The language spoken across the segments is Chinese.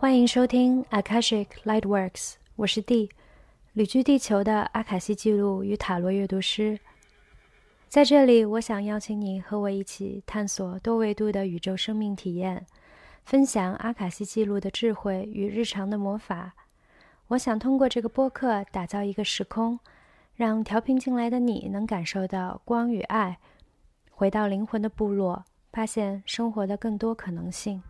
欢迎收听 Akashic Lightworks，我是 D，旅居地球的阿卡西记录与塔罗阅读师。在这里，我想邀请你和我一起探索多维度的宇宙生命体验，分享阿卡西记录的智慧与日常的魔法。我想通过这个播客打造一个时空，让调频进来的你能感受到光与爱，回到灵魂的部落，发现生活的更多可能性。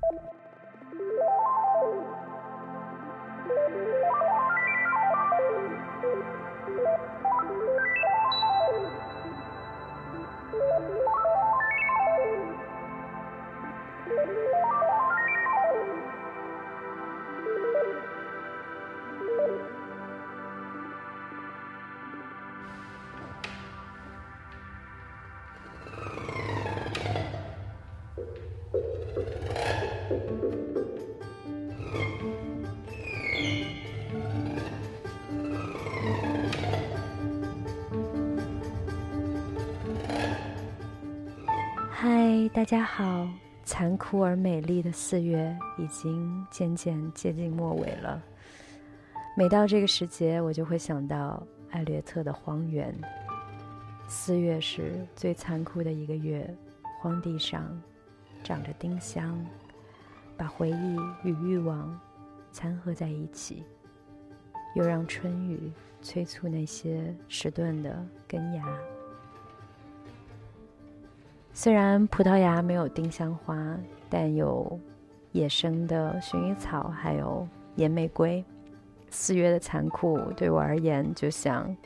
大家好！残酷而美丽的四月已经渐渐接近末尾了。每到这个时节，我就会想到艾略特的《荒原》。四月是最残酷的一个月，荒地上长着丁香，把回忆与欲望掺合在一起，又让春雨催促那些迟钝的根芽。虽然葡萄牙没有丁香花，但有野生的薰衣草，还有野玫瑰。四月的残酷对我而言，就像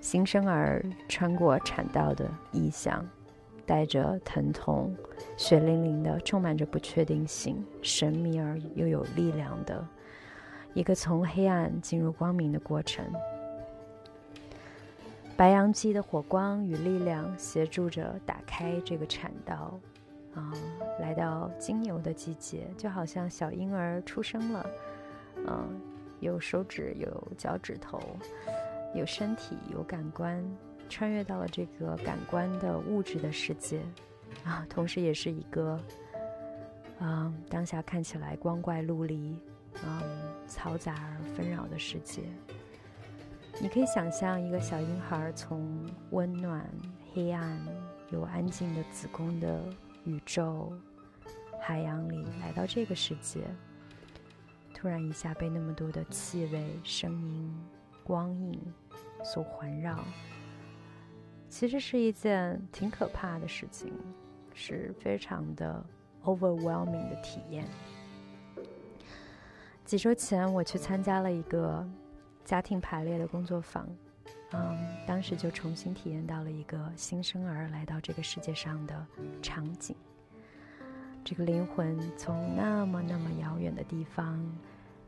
新生儿穿过产道的意象，带着疼痛，血淋淋的，充满着不确定性，神秘而又有力量的一个从黑暗进入光明的过程。白羊鸡的火光与力量协助着打开这个产道，啊，来到金牛的季节，就好像小婴儿出生了，嗯，有手指，有脚趾头，有身体，有感官，穿越到了这个感官的物质的世界，啊，同时也是一个，啊，当下看起来光怪陆离，嗯，嘈杂而纷扰的世界。你可以想象一个小婴孩从温暖、黑暗又安静的子宫的宇宙海洋里来到这个世界，突然一下被那么多的气味、声音、光影所环绕，其实是一件挺可怕的事情，是非常的 overwhelming 的体验。几周前，我去参加了一个。家庭排列的工作坊，嗯，当时就重新体验到了一个新生儿来到这个世界上的场景。这个灵魂从那么那么遥远的地方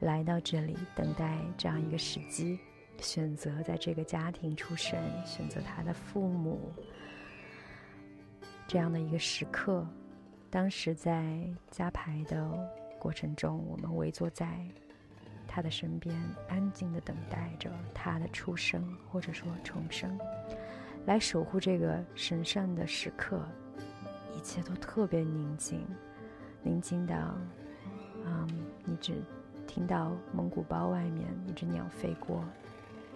来到这里，等待这样一个时机，选择在这个家庭出生，选择他的父母这样的一个时刻。当时在加排的过程中，我们围坐在。他的身边，安静的等待着他的出生，或者说重生，来守护这个神圣的时刻。一切都特别宁静，宁静到，嗯，你只听到蒙古包外面一只鸟飞过，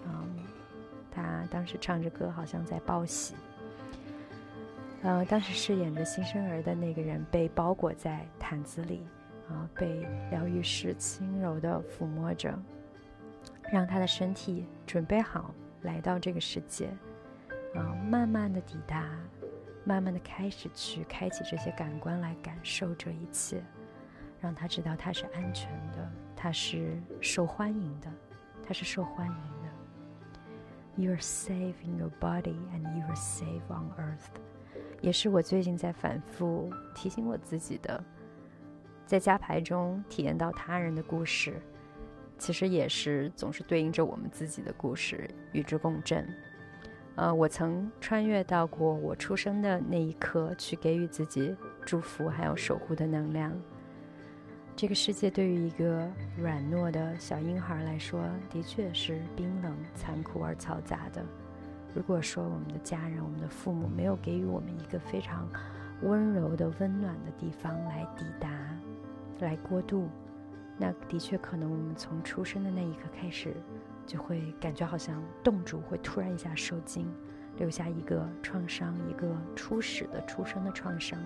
嗯，他当时唱着歌，好像在报喜。呃，当时饰演着新生儿的那个人被包裹在毯子里。啊，被疗愈师轻柔地抚摸着，让他的身体准备好来到这个世界，啊，慢慢的抵达，慢慢的开始去开启这些感官来感受这一切，让他知道他是安全的，他是受欢迎的，他是受欢迎的。You are safe in your body and you are safe on earth，也是我最近在反复提醒我自己的。在加牌中体验到他人的故事，其实也是总是对应着我们自己的故事，与之共振。呃，我曾穿越到过我出生的那一刻，去给予自己祝福还有守护的能量。这个世界对于一个软糯的小婴孩来说，的确是冰冷、残酷而嘈杂的。如果说我们的家人、我们的父母没有给予我们一个非常温柔的、温暖的地方来抵达、来过渡，那的确可能我们从出生的那一刻开始，就会感觉好像冻住，会突然一下受惊，留下一个创伤，一个初始的出生的创伤。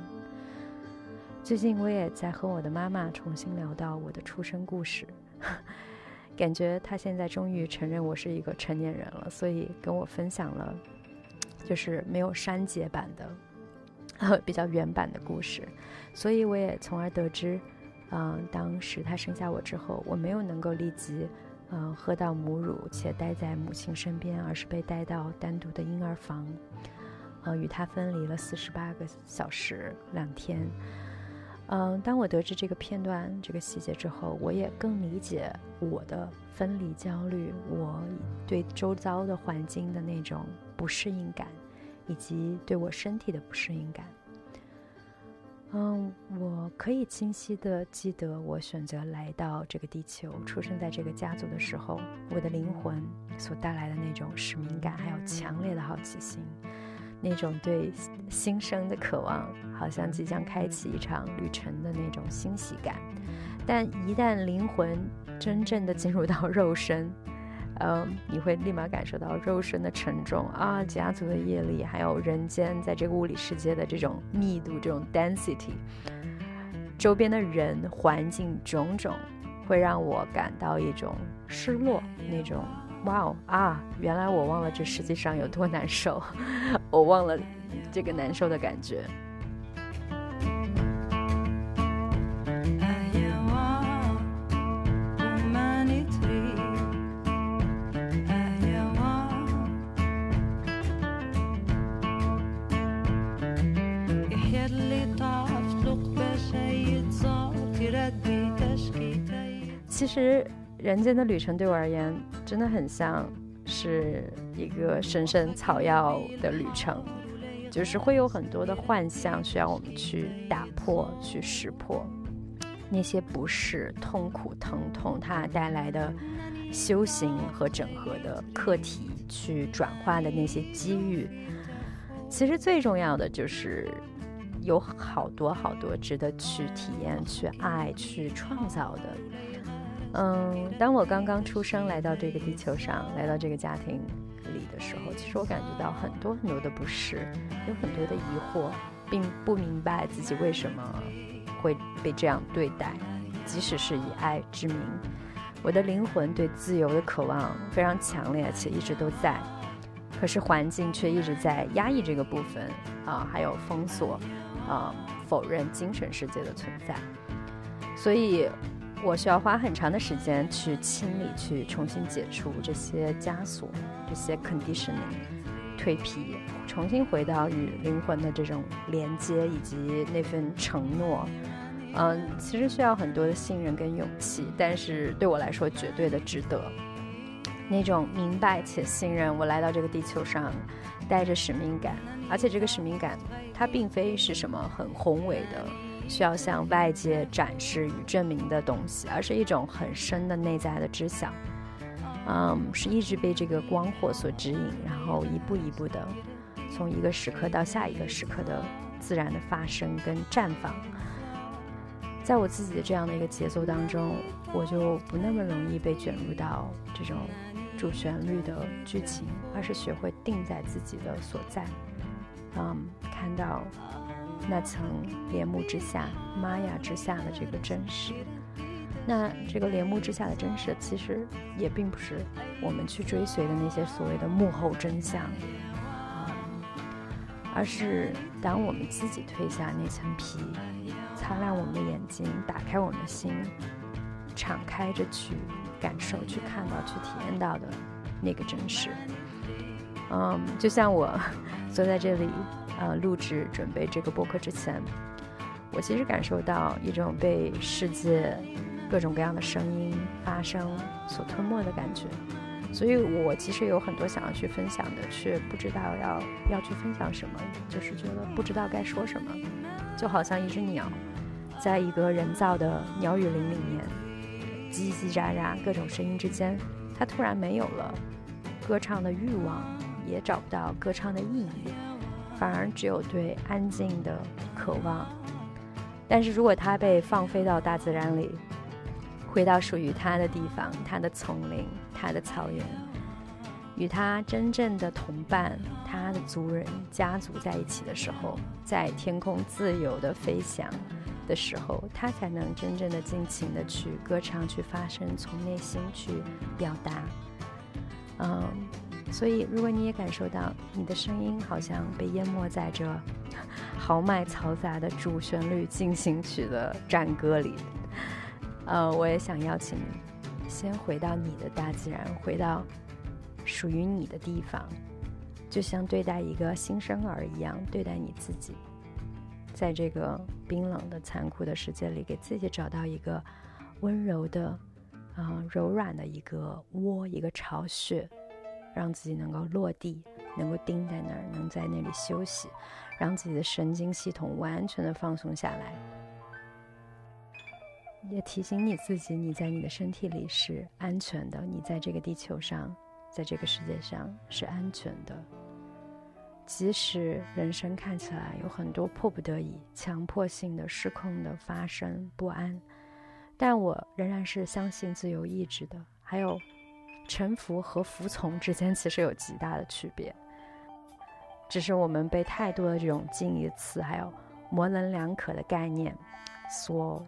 最近我也在和我的妈妈重新聊到我的出生故事，感觉她现在终于承认我是一个成年人了，所以跟我分享了，就是没有删节版的，比较原版的故事，所以我也从而得知，嗯，当时她生下我之后，我没有能够立即，嗯，喝到母乳且待在母亲身边，而是被带到单独的婴儿房，呃，与她分离了四十八个小时两天。嗯，当我得知这个片段、这个细节之后，我也更理解我的分离焦虑，我对周遭的环境的那种不适应感，以及对我身体的不适应感。嗯，我可以清晰的记得，我选择来到这个地球、出生在这个家族的时候，我的灵魂所带来的那种使命感，还有强烈的好奇心。那种对新生的渴望，好像即将开启一场旅程的那种欣喜感，但一旦灵魂真正的进入到肉身，嗯，你会立马感受到肉身的沉重啊，家族的业力，还有人间在这个物理世界的这种密度、这种 density，周边的人、环境种种，会让我感到一种失落，那种。哇哦啊！原来我忘了这实际上有多难受，我忘了这个难受的感觉。其实。人间的旅程对我而言，真的很像是一个神圣草药的旅程，就是会有很多的幻象需要我们去打破、去识破那些不适、痛苦、疼痛它带来的修行和整合的课题，去转化的那些机遇。其实最重要的就是有好多好多值得去体验、去爱、去创造的。嗯，当我刚刚出生来到这个地球上，来到这个家庭里的时候，其实我感觉到很多很多的不适，有很多的疑惑，并不明白自己为什么会被这样对待。即使是以爱之名，我的灵魂对自由的渴望非常强烈，且一直都在。可是环境却一直在压抑这个部分啊，还有封锁啊，否认精神世界的存在。所以。我需要花很长的时间去清理、去重新解除这些枷锁、这些 conditioning、蜕皮，重新回到与灵魂的这种连接以及那份承诺。嗯，其实需要很多的信任跟勇气，但是对我来说绝对的值得。那种明白且信任，我来到这个地球上，带着使命感，而且这个使命感它并非是什么很宏伟的。需要向外界展示与证明的东西，而是一种很深的内在的知晓。嗯，是一直被这个光火所指引，然后一步一步的从一个时刻到下一个时刻的自然的发生跟绽放。在我自己的这样的一个节奏当中，我就不那么容易被卷入到这种主旋律的剧情，而是学会定在自己的所在。嗯，看到。那层帘幕之下，玛雅之下的这个真实，那这个帘幕之下的真实，其实也并不是我们去追随的那些所谓的幕后真相，啊，而是当我们自己褪下那层皮，擦亮我们的眼睛，打开我们的心，敞开着去感受、去看到、去体验到的那个真实。嗯，就像我 坐在这里。呃，录制准备这个播客之前，我其实感受到一种被世界各种各样的声音发声所吞没的感觉，所以我其实有很多想要去分享的，却不知道要要去分享什么，就是觉得不知道该说什么，就好像一只鸟，在一个人造的鸟语林里面，叽叽喳喳各种声音之间，他突然没有了歌唱的欲望，也找不到歌唱的意义，反而只有对安静的渴望。但是如果他被放飞到大自然里，回到属于他的地方，他的丛林，他的草原，与他真正的同伴，他的族人、家族在一起的时候，在天空自由的飞翔的时候，他才能真正的尽情的去歌唱、去发声，从内心去表达。嗯，所以如果你也感受到你的声音好像被淹没在这豪迈嘈杂的主旋律进行曲的战歌里。呃，我也想邀请你，先回到你的大自然，回到属于你的地方，就像对待一个新生儿一样对待你自己，在这个冰冷的、残酷的世界里，给自己找到一个温柔的、啊柔软的一个窝、一个巢穴，让自己能够落地，能够钉在那儿，能在那里休息，让自己的神经系统完全的放松下来。也提醒你自己，你在你的身体里是安全的，你在这个地球上，在这个世界上是安全的。即使人生看起来有很多迫不得已、强迫性的、失控的发生不安，但我仍然是相信自由意志的。还有，臣服和服从之间其实有极大的区别，只是我们被太多的这种近义词还有模棱两可的概念所。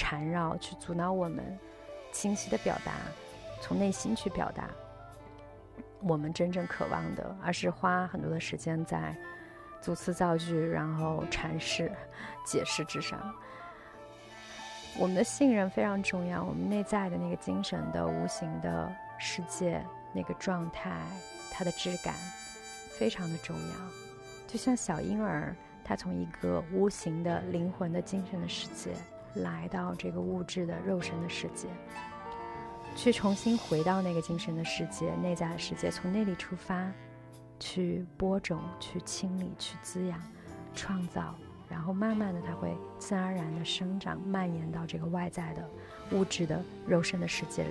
缠绕去阻挠我们清晰的表达，从内心去表达我们真正渴望的，而是花很多的时间在组词造句，然后阐释、解释之上。我们的信任非常重要，我们内在的那个精神的无形的世界那个状态，它的质感非常的重要。就像小婴儿，他从一个无形的灵魂的精神的世界。来到这个物质的肉身的世界，去重新回到那个精神的世界、内在的世界，从那里出发，去播种、去清理、去滋养、创造，然后慢慢的，它会自然而然的生长、蔓延到这个外在的物质的肉身的世界里。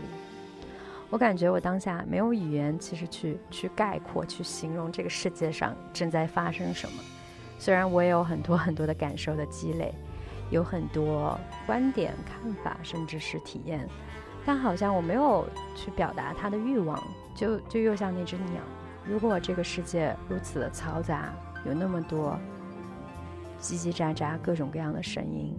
我感觉我当下没有语言，其实去去概括、去形容这个世界上正在发生什么。虽然我也有很多很多的感受的积累。有很多观点、看法，甚至是体验，但好像我没有去表达他的欲望，就就又像那只鸟。如果这个世界如此的嘈杂，有那么多叽叽喳喳、各种各样的声音，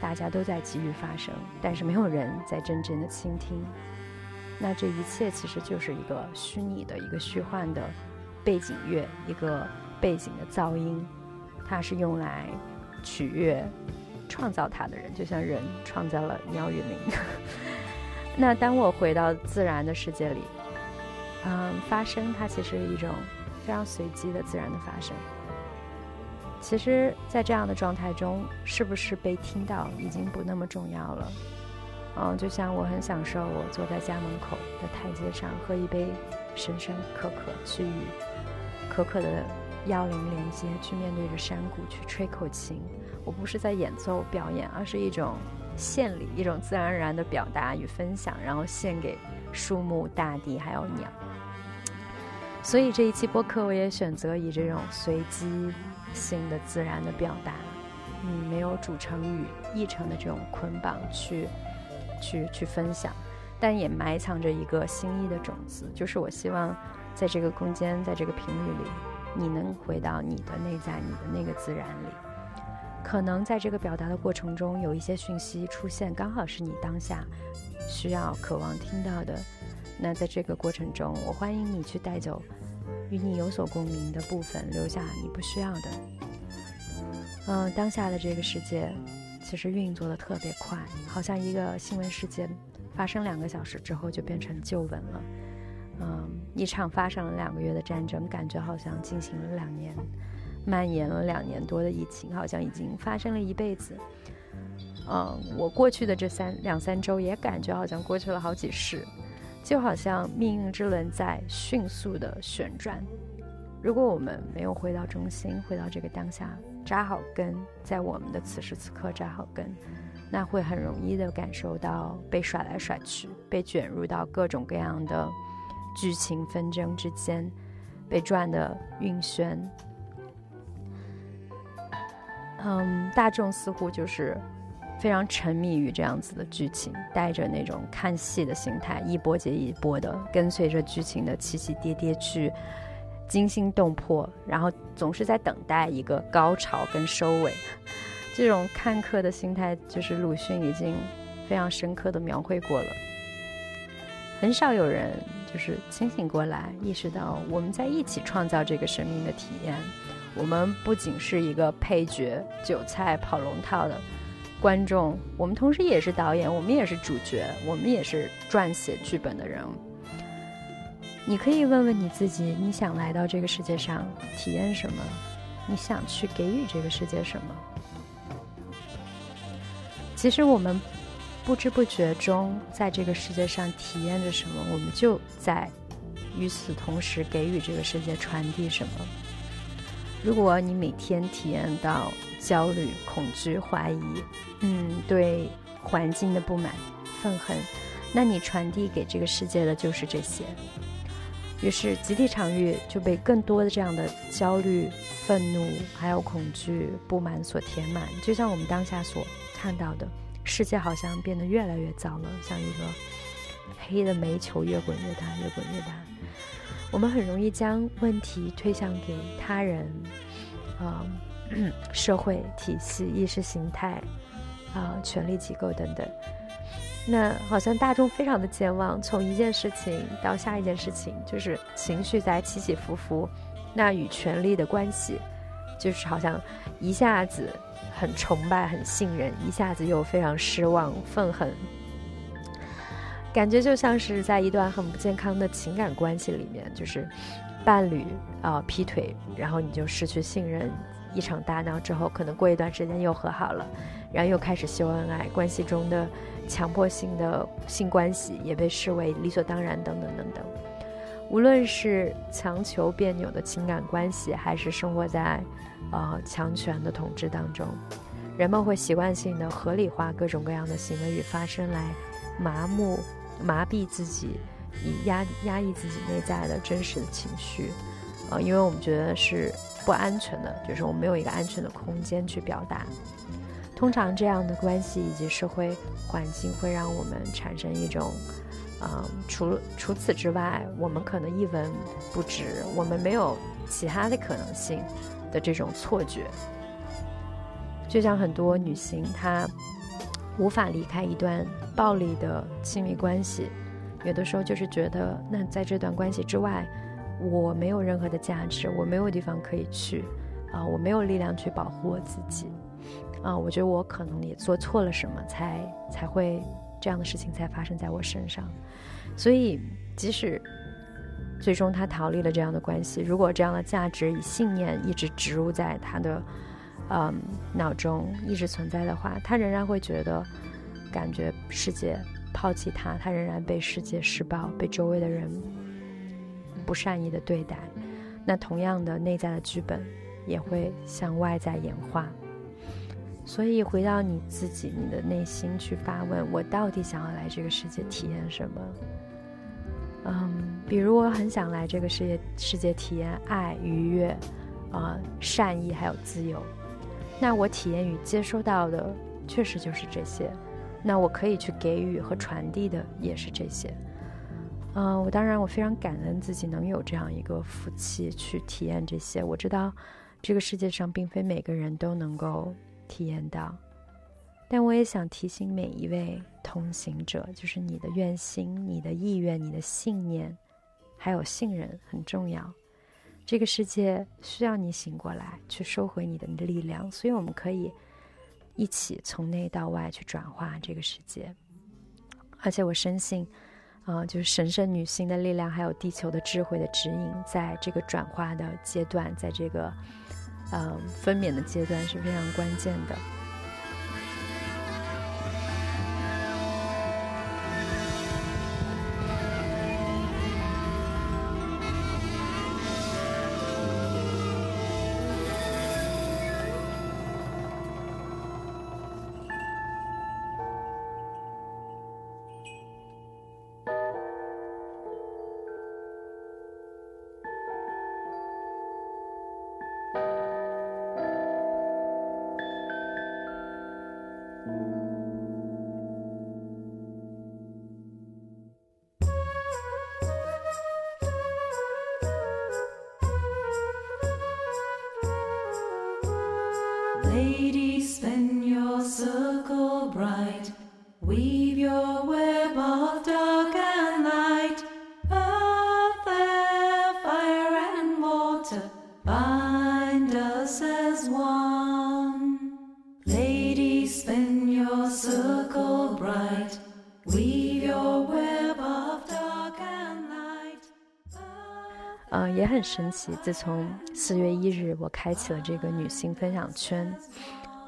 大家都在急于发声，但是没有人在真正的倾听，那这一切其实就是一个虚拟的、一个虚幻的背景乐，一个背景的噪音，它是用来取悦。创造它的人，就像人创造了鸟语林。那当我回到自然的世界里，嗯，发声它其实是一种非常随机的自然的发生。其实，在这样的状态中，是不是被听到已经不那么重要了。嗯，就像我很享受我坐在家门口的台阶上，喝一杯深深可可，去与可可的幺零连接，去面对着山谷，去吹口琴。我不是在演奏表演，而是一种献礼，一种自然而然的表达与分享，然后献给树木、大地还有鸟。所以这一期播客，我也选择以这种随机性的自然的表达，嗯，没有主成与译成的这种捆绑去去去分享，但也埋藏着一个心意的种子，就是我希望在这个空间，在这个频率里，你能回到你的内在，你的那个自然里。可能在这个表达的过程中，有一些讯息出现，刚好是你当下需要、渴望听到的。那在这个过程中，我欢迎你去带走与你有所共鸣的部分，留下你不需要的。嗯，当下的这个世界其实运作的特别快，好像一个新闻事件发生两个小时之后就变成旧闻了。嗯，一场发生了两个月的战争，感觉好像进行了两年。蔓延了两年多的疫情，好像已经发生了一辈子。嗯，我过去的这三两三周也感觉好像过去了好几世，就好像命运之轮在迅速的旋转。如果我们没有回到中心，回到这个当下扎好根，在我们的此时此刻扎好根，那会很容易的感受到被甩来甩去，被卷入到各种各样的剧情纷争之间，被转的晕眩。嗯，大众似乎就是非常沉迷于这样子的剧情，带着那种看戏的心态，一波接一波的跟随着剧情的起起跌跌去惊心动魄，然后总是在等待一个高潮跟收尾。这种看客的心态，就是鲁迅已经非常深刻的描绘过了。很少有人就是清醒过来，意识到我们在一起创造这个生命的体验。我们不仅是一个配角、韭菜、跑龙套的观众，我们同时也是导演，我们也是主角，我们也是撰写剧本的人。你可以问问你自己：你想来到这个世界上体验什么？你想去给予这个世界什么？其实我们不知不觉中在这个世界上体验着什么，我们就在与此同时给予这个世界传递什么。如果你每天体验到焦虑、恐惧、怀疑，嗯，对环境的不满、愤恨，那你传递给这个世界的就是这些。于是集体场域就被更多的这样的焦虑、愤怒、还有恐惧、不满所填满。就像我们当下所看到的，世界好像变得越来越糟了，像一个黑的煤球，越滚越大，越滚越大。我们很容易将问题推向给他人，啊，社会体系、意识形态，啊，权力机构等等。那好像大众非常的健忘，从一件事情到下一件事情，就是情绪在起起伏伏。那与权力的关系，就是好像一下子很崇拜、很信任，一下子又非常失望、愤恨。感觉就像是在一段很不健康的情感关系里面，就是伴侣啊劈腿，然后你就失去信任，一场大闹之后，可能过一段时间又和好了，然后又开始秀恩爱，关系中的强迫性的性关系也被视为理所当然，等等等等。无论是强求别扭的情感关系，还是生活在呃强权的统治当中，人们会习惯性的合理化各种各样的行为与发生，来麻木。麻痹自己，以压压抑自己内在的真实的情绪，啊，因为我们觉得是不安全的，就是我们没有一个安全的空间去表达。通常这样的关系以及社会环境会让我们产生一种，啊，除除此之外，我们可能一文不值，我们没有其他的可能性的这种错觉。就像很多女性，她无法离开一段。暴力的亲密关系，有的时候就是觉得，那在这段关系之外，我没有任何的价值，我没有地方可以去，啊，我没有力量去保护我自己，啊，我觉得我可能也做错了什么，才才会这样的事情才发生在我身上。所以，即使最终他逃离了这样的关系，如果这样的价值与信念一直植入在他的嗯脑中，一直存在的话，他仍然会觉得。感觉世界抛弃他，他仍然被世界施暴，被周围的人不善意的对待。那同样的内在的剧本也会向外在演化。所以回到你自己，你的内心去发问：我到底想要来这个世界体验什么？嗯，比如我很想来这个世界世界体验爱、愉悦、啊善意还有自由。那我体验与接收到的确实就是这些。那我可以去给予和传递的也是这些，嗯，我当然我非常感恩自己能有这样一个福气去体验这些。我知道这个世界上并非每个人都能够体验到，但我也想提醒每一位同行者，就是你的愿心、你的意愿、你的信念，还有信任很重要。这个世界需要你醒过来，去收回你的力量，所以我们可以。一起从内到外去转化这个世界，而且我深信，啊，就是神圣女性的力量，还有地球的智慧的指引，在这个转化的阶段，在这个，呃，分娩的阶段是非常关键的。神奇。自从四月一日，我开启了这个女性分享圈。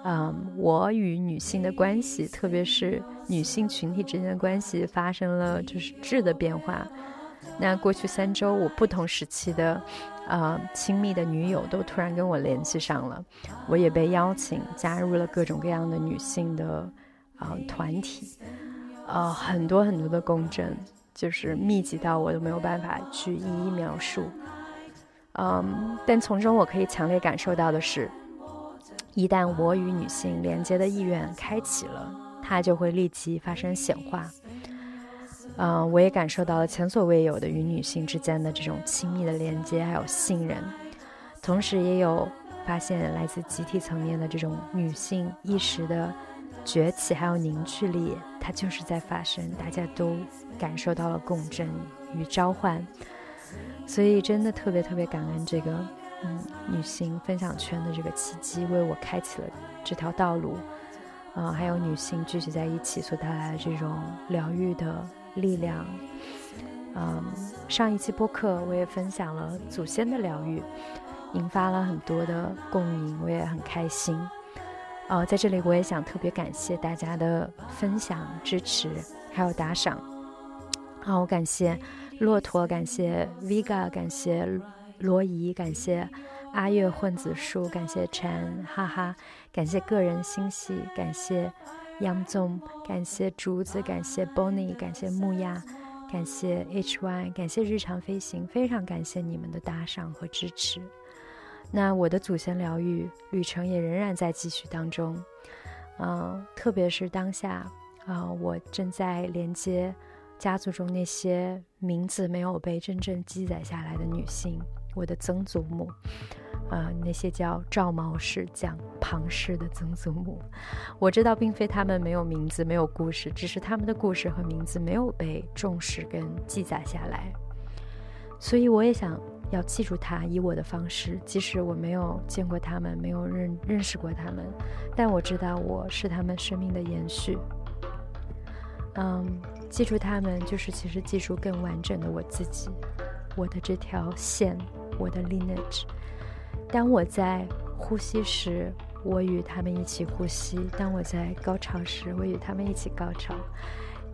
嗯，我与女性的关系，特别是女性群体之间的关系，发生了就是质的变化。那过去三周，我不同时期的，呃，亲密的女友都突然跟我联系上了，我也被邀请加入了各种各样的女性的，啊，团体，呃，很多很多的共振，就是密集到我都没有办法去一一描述。嗯，但从中我可以强烈感受到的是。一旦我与女性连接的意愿开启了，它就会立即发生显化。嗯，我也感受到了前所未有的与女性之间的这种亲密的连接，还有信任。同时，也有发现来自集体层面的这种女性意识的崛起，还有凝聚力，它就是在发生。大家都感受到了共振与召唤，所以真的特别特别感恩这个。嗯，女性分享圈的这个契机为我开启了这条道路，啊，还有女性聚集在一起所带来的这种疗愈的力量。嗯，上一期播客我也分享了祖先的疗愈，引发了很多的共鸣，我也很开心。呃，在这里我也想特别感谢大家的分享、支持，还有打赏。好，我感谢骆驼，感谢 Vega，感谢。罗姨，感谢阿月混子树，感谢陈，哈哈，感谢个人星系，感谢杨总，感谢竹子，感谢 Bonnie，感谢木亚，感谢 HY，感谢日常飞行，非常感谢你们的打赏和支持。那我的祖先疗愈旅程也仍然在继续当中，嗯，特别是当下啊，我正在连接家族中那些名字没有被真正记载下来的女性。我的曾祖母，呃，那些叫赵毛氏、讲庞氏的曾祖母，我知道并非他们没有名字、没有故事，只是他们的故事和名字没有被重视跟记载下来。所以我也想要记住他，以我的方式，即使我没有见过他们，没有认认识过他们，但我知道我是他们生命的延续。嗯，记住他们，就是其实记住更完整的我自己，我的这条线。我的 lineage。当我在呼吸时，我与他们一起呼吸；当我在高潮时，我与他们一起高潮；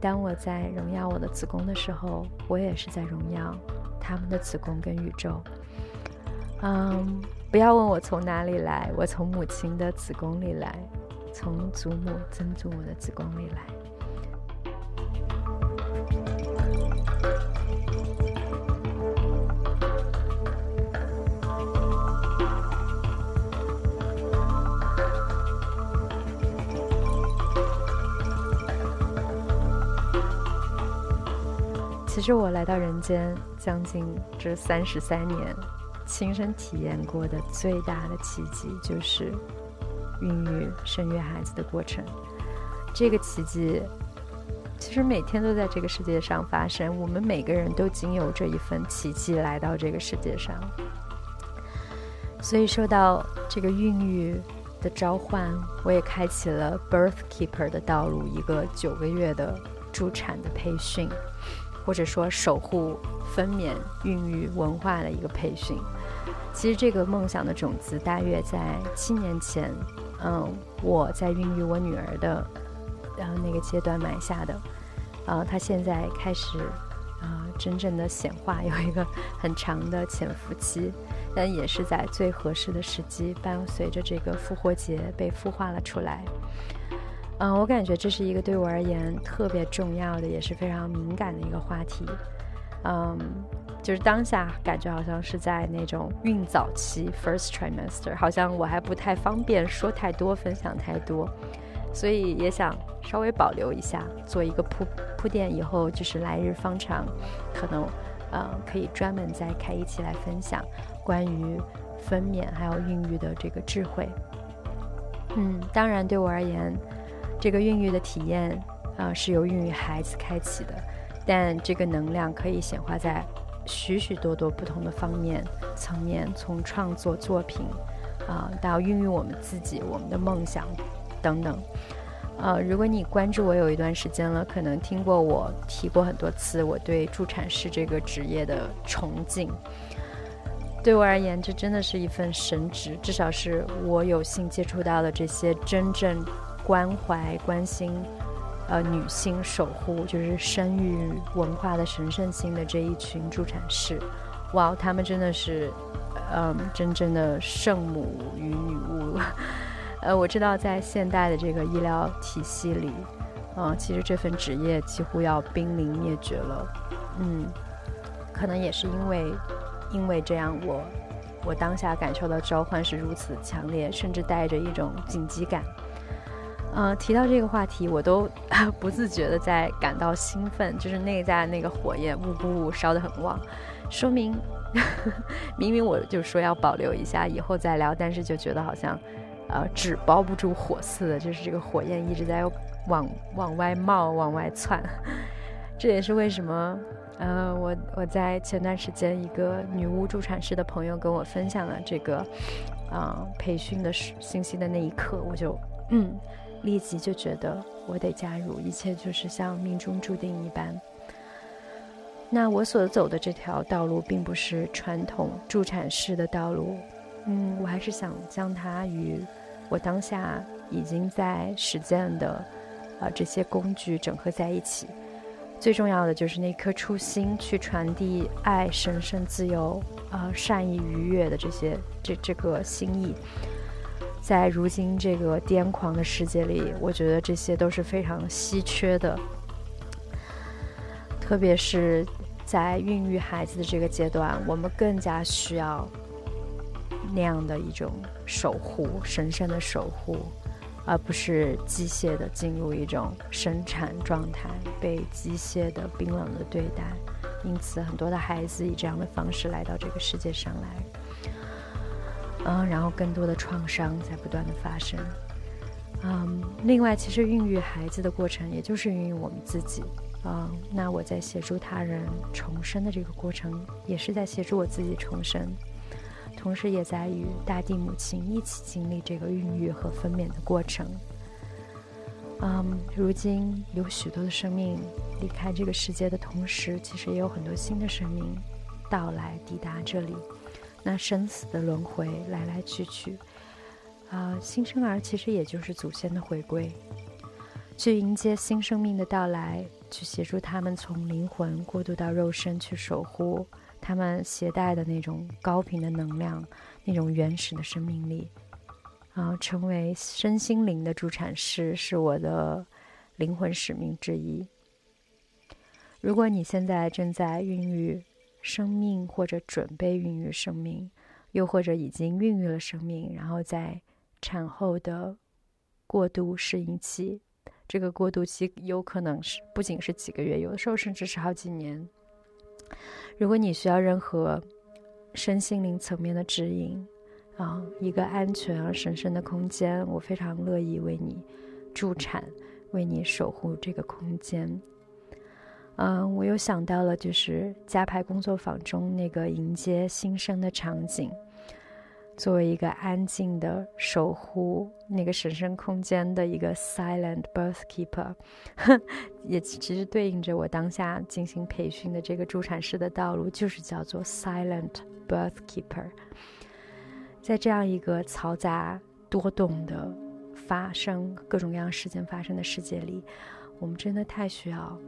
当我在荣耀我的子宫的时候，我也是在荣耀他们的子宫跟宇宙。嗯，不要问我从哪里来，我从母亲的子宫里来，从祖母、曾祖母的子宫里来。其实我来到人间将近这三十三年，亲身体验过的最大的奇迹就是孕育、生育孩子的过程。这个奇迹其实每天都在这个世界上发生，我们每个人都仅有这一份奇迹来到这个世界上。所以受到这个孕育的召唤，我也开启了 Birth Keeper 的道路，一个九个月的助产的培训。或者说守护分娩、孕育文化的一个培训。其实这个梦想的种子大约在七年前，嗯，我在孕育我女儿的，然后那个阶段埋下的。呃，它现在开始，啊，真正的显化，有一个很长的潜伏期，但也是在最合适的时机，伴随着这个复活节被孵化了出来。嗯，我感觉这是一个对我而言特别重要的，也是非常敏感的一个话题。嗯，就是当下感觉好像是在那种孕早期 （first trimester），好像我还不太方便说太多、分享太多，所以也想稍微保留一下，做一个铺铺垫。以后就是来日方长，可能呃可以专门再开一期来分享关于分娩还有孕育的这个智慧。嗯，当然对我而言。这个孕育的体验，啊，是由孕育孩子开启的，但这个能量可以显化在许许多多不同的方面层面，从创作作品啊，到孕育我们自己、我们的梦想等等。呃，如果你关注我有一段时间了，可能听过我提过很多次我对助产士这个职业的崇敬。对我而言，这真的是一份神职，至少是我有幸接触到的这些真正关怀、关心，呃，女性守护，就是生育文化的神圣性的这一群助产士。哇，他们真的是，嗯，真正的圣母与女巫。呃，我知道在现代的这个医疗体系里，嗯，其实这份职业几乎要濒临灭绝了。嗯，可能也是因为，因为这样，我我当下感受到召唤是如此强烈，甚至带着一种紧急感。呃，提到这个话题，我都 不自觉的在感到兴奋，就是内在那个火焰呜呜呜烧得很旺，说明 明明我就说要保留一下，以后再聊，但是就觉得好像。呃，纸包不住火似的，就是这个火焰一直在往往外冒、往外窜。这也是为什么，呃，我我在前段时间一个女巫助产师的朋友跟我分享了这个，啊，培训的信息的那一刻，我就嗯，立即就觉得我得加入，一切就是像命中注定一般。那我所走的这条道路，并不是传统助产士的道路。嗯，我还是想将它与我当下已经在实践的啊这些工具整合在一起。最重要的就是那颗初心，去传递爱、神圣、自由、啊善意、愉悦的这些这这个心意。在如今这个癫狂的世界里，我觉得这些都是非常稀缺的，特别是在孕育孩子的这个阶段，我们更加需要。那样的一种守护，神圣的守护，而不是机械的进入一种生产状态，被机械的冰冷的对待。因此，很多的孩子以这样的方式来到这个世界上来，嗯，然后更多的创伤在不断的发生。嗯，另外，其实孕育孩子的过程，也就是孕育我们自己。嗯，那我在协助他人重生的这个过程，也是在协助我自己重生。同时，也在与大地母亲一起经历这个孕育和分娩的过程。嗯，如今有许多的生命离开这个世界的同时，其实也有很多新的生命到来抵达这里。那生死的轮回来来去去，啊，新生儿其实也就是祖先的回归，去迎接新生命的到来，去协助他们从灵魂过渡到肉身，去守护。他们携带的那种高频的能量，那种原始的生命力，啊，成为身心灵的助产师是我的灵魂使命之一。如果你现在正在孕育生命，或者准备孕育生命，又或者已经孕育了生命，然后在产后的过渡适应期，这个过渡期有可能是不仅是几个月，有的时候甚至是好几年。如果你需要任何身心灵层面的指引，啊，一个安全而神圣的空间，我非常乐意为你助产，为你守护这个空间。嗯，我又想到了，就是加牌工作坊中那个迎接新生的场景。作为一个安静的守护那个神圣空间的一个 silent birth keeper，也其实对应着我当下进行培训的这个助产士的道路，就是叫做 silent birth keeper。在这样一个嘈杂多动的发生各种各样事件发生的世界里，我们真的太需要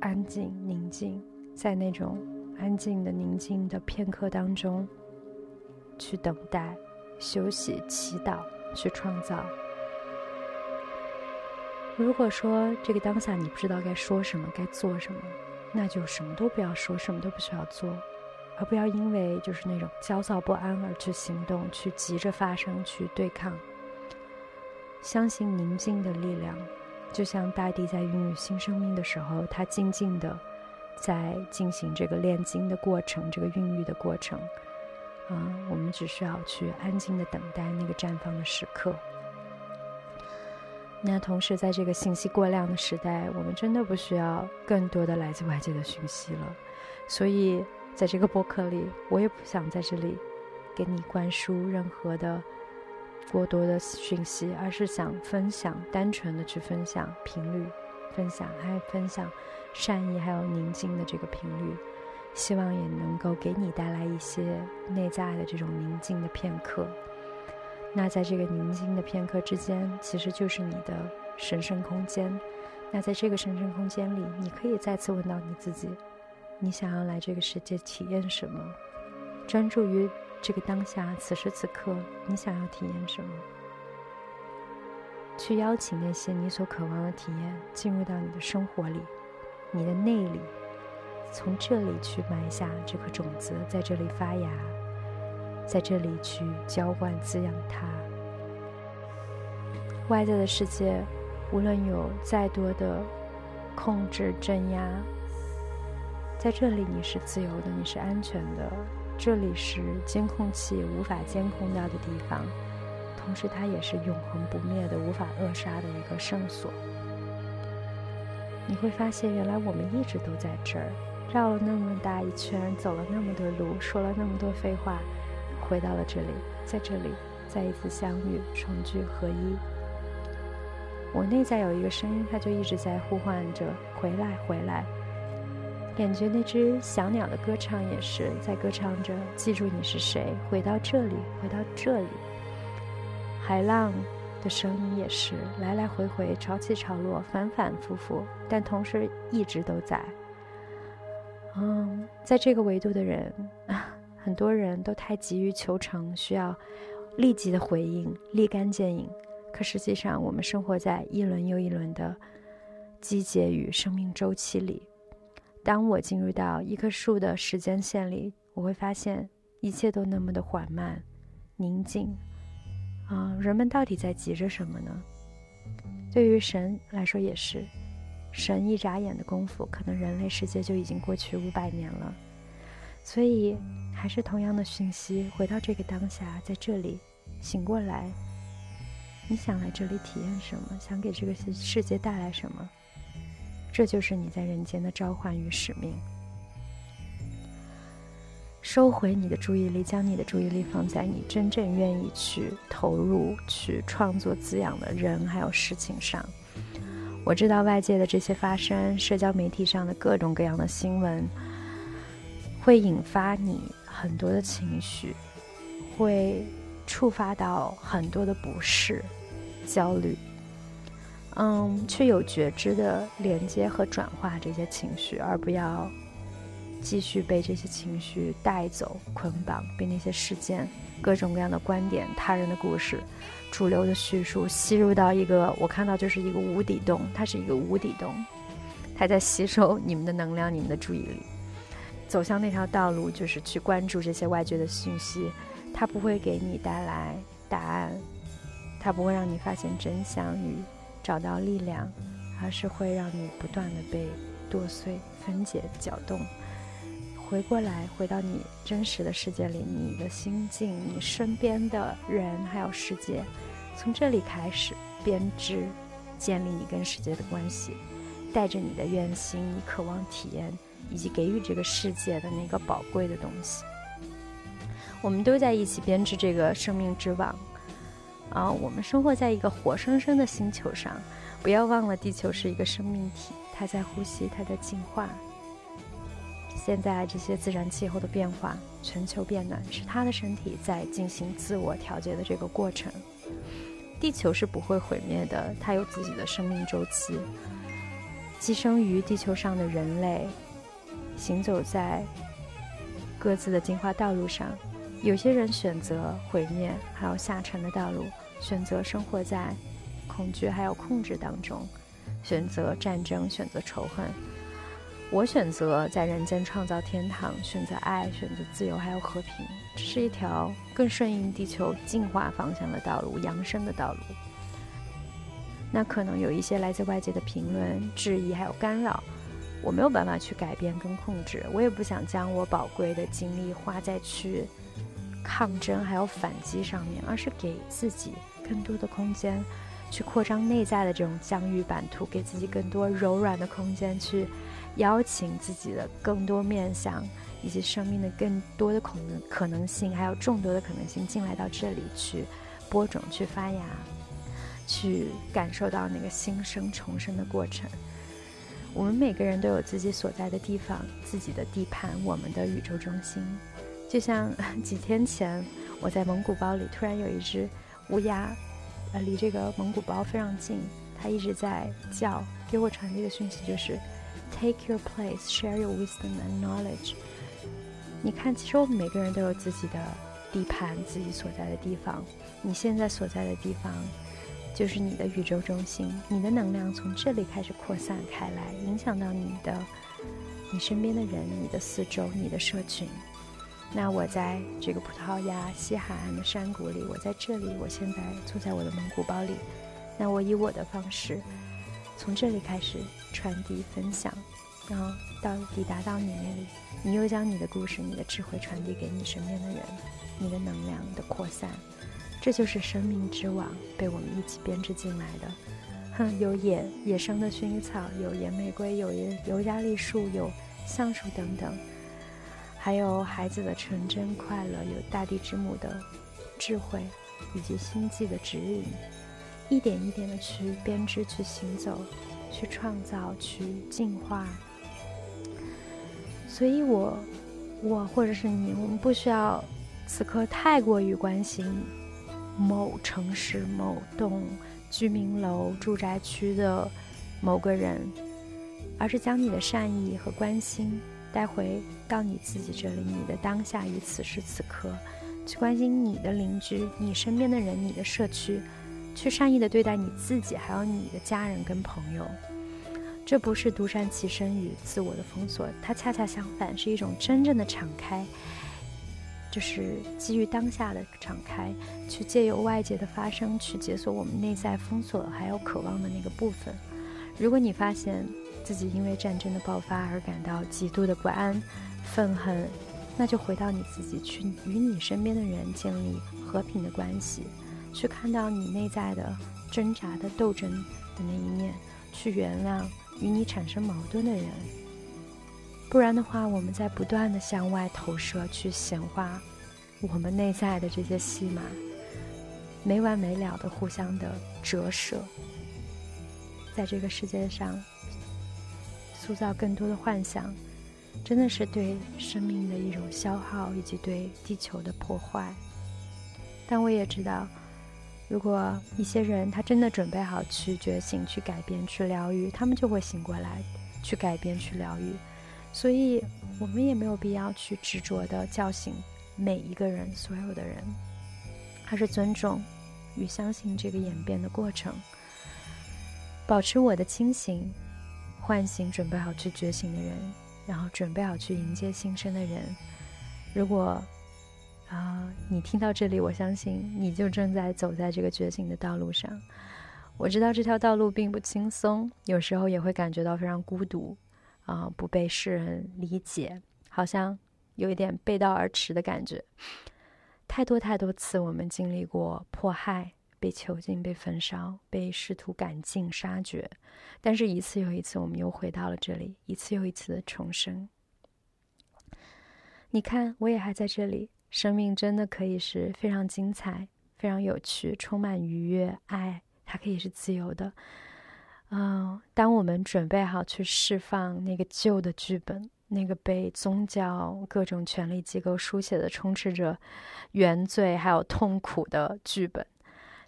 安静宁静，在那种安静的宁静的片刻当中。去等待、休息、祈祷、去创造。如果说这个当下你不知道该说什么、该做什么，那就什么都不要说，什么都不需要做，而不要因为就是那种焦躁不安而去行动、去急着发生、去对抗。相信宁静的力量，就像大地在孕育新生命的时候，它静静的在进行这个炼金的过程、这个孕育的过程。啊，我们只需要去安静的等待那个绽放的时刻。那同时，在这个信息过量的时代，我们真的不需要更多的来自外界的讯息了。所以，在这个播客里，我也不想在这里给你灌输任何的过多的讯息，而是想分享，单纯的去分享频率，分享还分享善意还有宁静的这个频率，希望也能够给你带来一些内在的这种宁静的片刻。那在这个宁静的片刻之间，其实就是你的神圣空间。那在这个神圣空间里，你可以再次问到你自己：你想要来这个世界体验什么？专注于这个当下，此时此刻，你想要体验什么？去邀请那些你所渴望的体验进入到你的生活里，你的内里，从这里去埋下这颗种子，在这里发芽。在这里去浇灌滋养它。外在的世界，无论有再多的控制镇压，在这里你是自由的，你是安全的。这里是监控器无法监控到的地方，同时它也是永恒不灭的、无法扼杀的一个圣所。你会发现，原来我们一直都在这儿，绕了那么大一圈，走了那么多路，说了那么多废话。回到了这里，在这里再一次相遇，重聚合一。我内在有一个声音，它就一直在呼唤着：“回来，回来。”感觉那只小鸟的歌唱也是在歌唱着：“记住你是谁，回到这里，回到这里。”海浪的声音也是来来回回，潮起潮落，反反复复，但同时一直都在。嗯，在这个维度的人。很多人都太急于求成，需要立即的回应，立竿见影。可实际上，我们生活在一轮又一轮的季节与生命周期里。当我进入到一棵树的时间线里，我会发现一切都那么的缓慢、宁静。啊，人们到底在急着什么呢？对于神来说也是，神一眨眼的功夫，可能人类世界就已经过去五百年了。所以，还是同样的讯息，回到这个当下，在这里醒过来。你想来这里体验什么？想给这个世界带来什么？这就是你在人间的召唤与使命。收回你的注意力，将你的注意力放在你真正愿意去投入、去创作、滋养的人还有事情上。我知道外界的这些发生，社交媒体上的各种各样的新闻。会引发你很多的情绪，会触发到很多的不适、焦虑。嗯，去有觉知的连接和转化这些情绪，而不要继续被这些情绪带走、捆绑，被那些事件、各种各样的观点、他人的故事、主流的叙述吸入到一个我看到就是一个无底洞，它是一个无底洞，它在吸收你们的能量、你们的注意力。走向那条道路，就是去关注这些外界的信息，它不会给你带来答案，它不会让你发现真相与找到力量，而是会让你不断的被剁碎、分解、搅动。回过来，回到你真实的世界里，你的心境、你身边的人还有世界，从这里开始编织、建立你跟世界的关系，带着你的愿心，你渴望体验。以及给予这个世界的那个宝贵的东西，我们都在一起编织这个生命之网啊！我们生活在一个活生生的星球上，不要忘了，地球是一个生命体，它在呼吸，它在进化。现在这些自然气候的变化，全球变暖，是它的身体在进行自我调节的这个过程。地球是不会毁灭的，它有自己的生命周期。寄生于地球上的人类。行走在各自的进化道路上，有些人选择毁灭，还有下沉的道路；选择生活在恐惧还有控制当中，选择战争，选择仇恨。我选择在人间创造天堂，选择爱，选择自由还有和平。这是一条更顺应地球进化方向的道路，扬升的道路。那可能有一些来自外界的评论、质疑还有干扰。我没有办法去改变跟控制，我也不想将我宝贵的精力花在去抗争还有反击上面，而是给自己更多的空间，去扩张内在的这种疆域版图，给自己更多柔软的空间，去邀请自己的更多面相，以及生命的更多的可能可能性，还有众多的可能性进来到这里去播种、去发芽、去感受到那个新生重生的过程。我们每个人都有自己所在的地方、自己的地盘、我们的宇宙中心。就像几天前，我在蒙古包里突然有一只乌鸦。呃，离这个蒙古包非常近，它一直在叫，给我传递的讯息就是，Take your place, share your wisdom and knowledge。你看，其实我们每个人都有自己的地盘，自己所在的地方。你现在所在的地方，就是你的宇宙中心，你的能量从这里开始扩散开来，影响到你的、你身边的人、你的四周、你的社群。那我在这个葡萄牙西海岸的山谷里，我在这里，我现在坐在我的蒙古包里。那我以我的方式，从这里开始传递分享，然后到抵达到你那里，你又将你的故事、你的智慧传递给你身边的人，你的能量的扩散，这就是生命之网被我们一起编织进来的。哼，有野野生的薰衣草，有野玫瑰，有野尤加利树，有橡树等等。还有孩子的纯真快乐，有大地之母的智慧，以及星际的指引，一点一点的去编织、去行走、去创造、去进化。所以，我、我或者是你，我们不需要此刻太过于关心某城市、某栋居民楼、住宅区的某个人，而是将你的善意和关心。带回到你自己这里，你的当下与此时此刻，去关心你的邻居、你身边的人、你的社区，去善意的对待你自己，还有你的家人跟朋友。这不是独善其身与自我的封锁，它恰恰相反，是一种真正的敞开，就是基于当下的敞开，去借由外界的发生，去解锁我们内在封锁还有渴望的那个部分。如果你发现，自己因为战争的爆发而感到极度的不安、愤恨，那就回到你自己，去与你身边的人建立和平的关系，去看到你内在的挣扎的斗争的那一面，去原谅与你产生矛盾的人。不然的话，我们在不断的向外投射，去显化我们内在的这些戏码，没完没了的互相的折射，在这个世界上。塑造更多的幻想，真的是对生命的一种消耗，以及对地球的破坏。但我也知道，如果一些人他真的准备好去觉醒、去改变、去疗愈，他们就会醒过来，去改变、去疗愈。所以，我们也没有必要去执着的叫醒每一个人、所有的人，而是尊重与相信这个演变的过程，保持我的清醒。唤醒准备好去觉醒的人，然后准备好去迎接新生的人。如果啊，你听到这里，我相信你就正在走在这个觉醒的道路上。我知道这条道路并不轻松，有时候也会感觉到非常孤独啊，不被世人理解，好像有一点背道而驰的感觉。太多太多次，我们经历过迫害。被囚禁、被焚烧、被试图赶尽杀绝，但是，一次又一次，我们又回到了这里，一次又一次的重生。你看，我也还在这里。生命真的可以是非常精彩、非常有趣、充满愉悦、爱，它可以是自由的。嗯，当我们准备好去释放那个旧的剧本，那个被宗教、各种权力机构书写的充斥着原罪还有痛苦的剧本。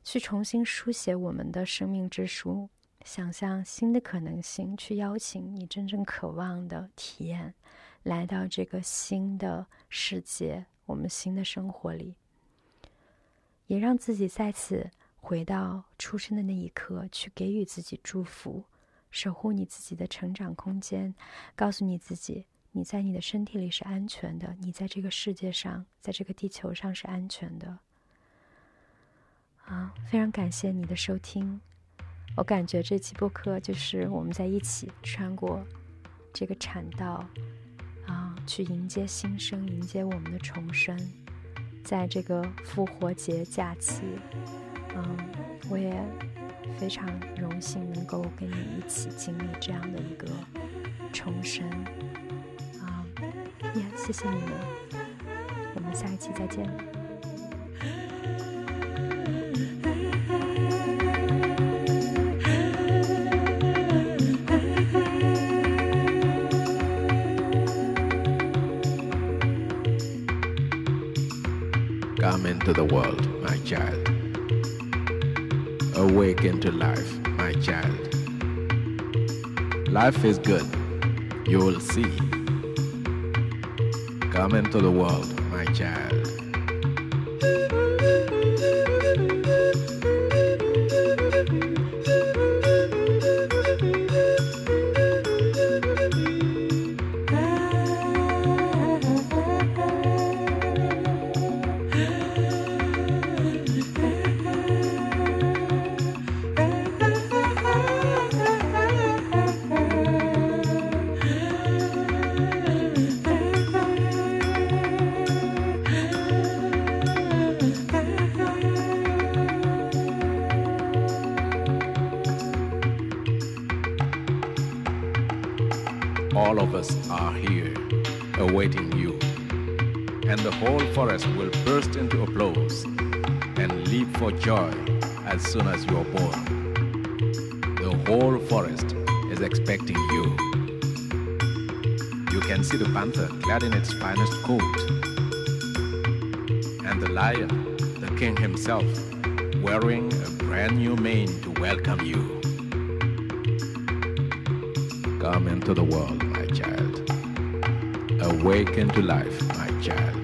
去重新书写我们的生命之书，想象新的可能性，去邀请你真正渴望的体验，来到这个新的世界，我们新的生活里，也让自己再次回到出生的那一刻，去给予自己祝福，守护你自己的成长空间，告诉你自己，你在你的身体里是安全的，你在这个世界上，在这个地球上是安全的。啊，非常感谢你的收听。我感觉这期播客就是我们在一起穿过这个产道，啊，去迎接新生，迎接我们的重生。在这个复活节假期，嗯，我也非常荣幸能够跟你一起经历这样的一个重生啊！也谢谢你们，我们下一期再见。Into the world, my child. Awaken to life, my child. Life is good, you will see. Come into the world, my child. Clad in its finest coat, and the lion, the king himself, wearing a brand new mane to welcome you. Come into the world, my child. Awaken to life, my child.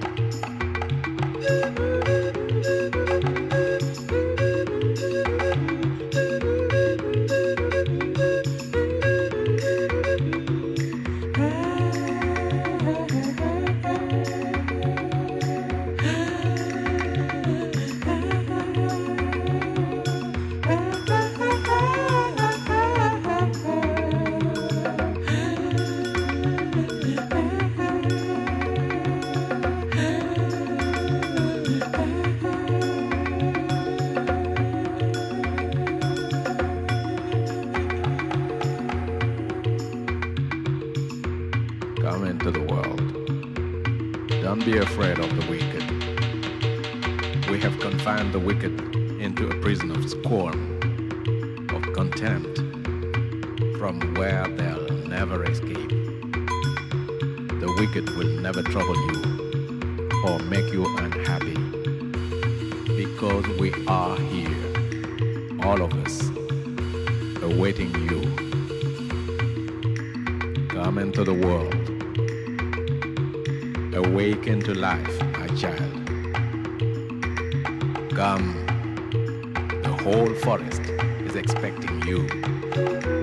Awaiting you. Come into the world. Awaken to life, my child. Come. The whole forest is expecting you.